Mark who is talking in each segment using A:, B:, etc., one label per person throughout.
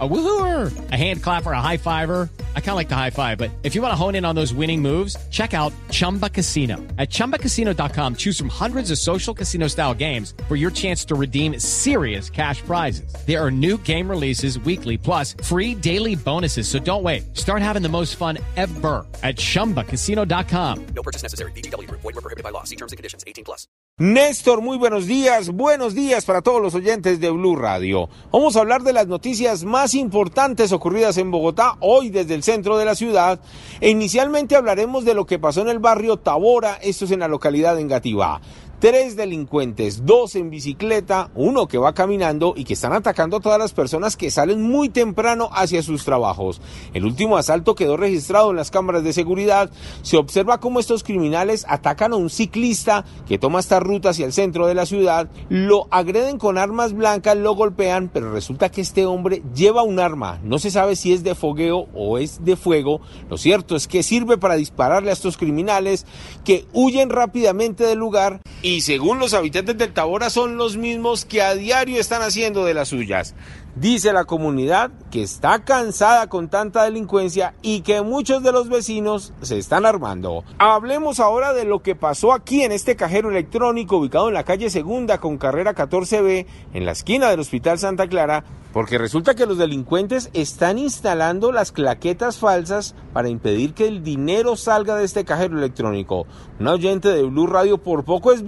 A: A woohooer, a hand clapper, a high fiver. I kind of like the high five, but if you want to hone in on those winning moves, check out Chumba Casino. At ChumbaCasino.com, choose from hundreds of social casino style games for your chance to redeem serious cash prizes. There are new game releases weekly, plus free daily bonuses. So don't wait. Start having the most fun ever at ChumbaCasino.com.
B: No purchase necessary. BGW. Void were prohibited by law. See terms and conditions. 18 plus.
C: Néstor, muy buenos días. Buenos días para todos los oyentes de Blue Radio. Vamos a hablar de las noticias más importantes ocurridas en Bogotá hoy desde el centro de la ciudad. E inicialmente hablaremos de lo que pasó en el barrio Tabora, esto es en la localidad de Engativá. Tres delincuentes, dos en bicicleta, uno que va caminando y que están atacando a todas las personas que salen muy temprano hacia sus trabajos. El último asalto quedó registrado en las cámaras de seguridad. Se observa cómo estos criminales atacan a un ciclista que toma esta ruta hacia el centro de la ciudad, lo agreden con armas blancas, lo golpean, pero resulta que este hombre lleva un arma. No se sabe si es de fogueo o es de fuego. Lo cierto es que sirve para dispararle a estos criminales que huyen rápidamente del lugar y según los habitantes del Tabora son los mismos que a diario están haciendo de las suyas. Dice la comunidad que está cansada con tanta delincuencia y que muchos de los vecinos se están armando. Hablemos ahora de lo que pasó aquí en este cajero electrónico ubicado en la calle Segunda con carrera 14B en la esquina del Hospital Santa Clara, porque resulta que los delincuentes están instalando las claquetas falsas para impedir que el dinero salga de este cajero electrónico. Un oyente de Blue Radio por poco es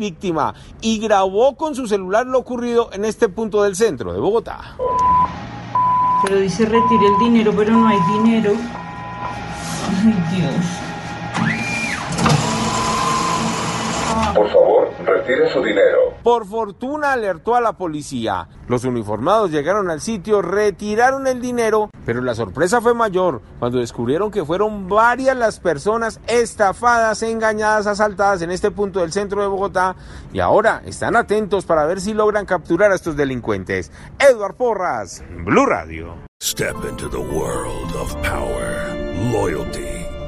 C: y grabó con su celular lo ocurrido en este punto del centro de Bogotá.
D: Pero dice retire el dinero, pero no hay dinero. Ay, Dios.
E: Por favor, retire su dinero.
C: Por fortuna alertó a la policía. Los uniformados llegaron al sitio, retiraron el dinero, pero la sorpresa fue mayor cuando descubrieron que fueron varias las personas estafadas, engañadas, asaltadas en este punto del centro de Bogotá y ahora están atentos para ver si logran capturar a estos delincuentes. Edward Porras, Blue Radio.
F: Step into the world of power, loyalty.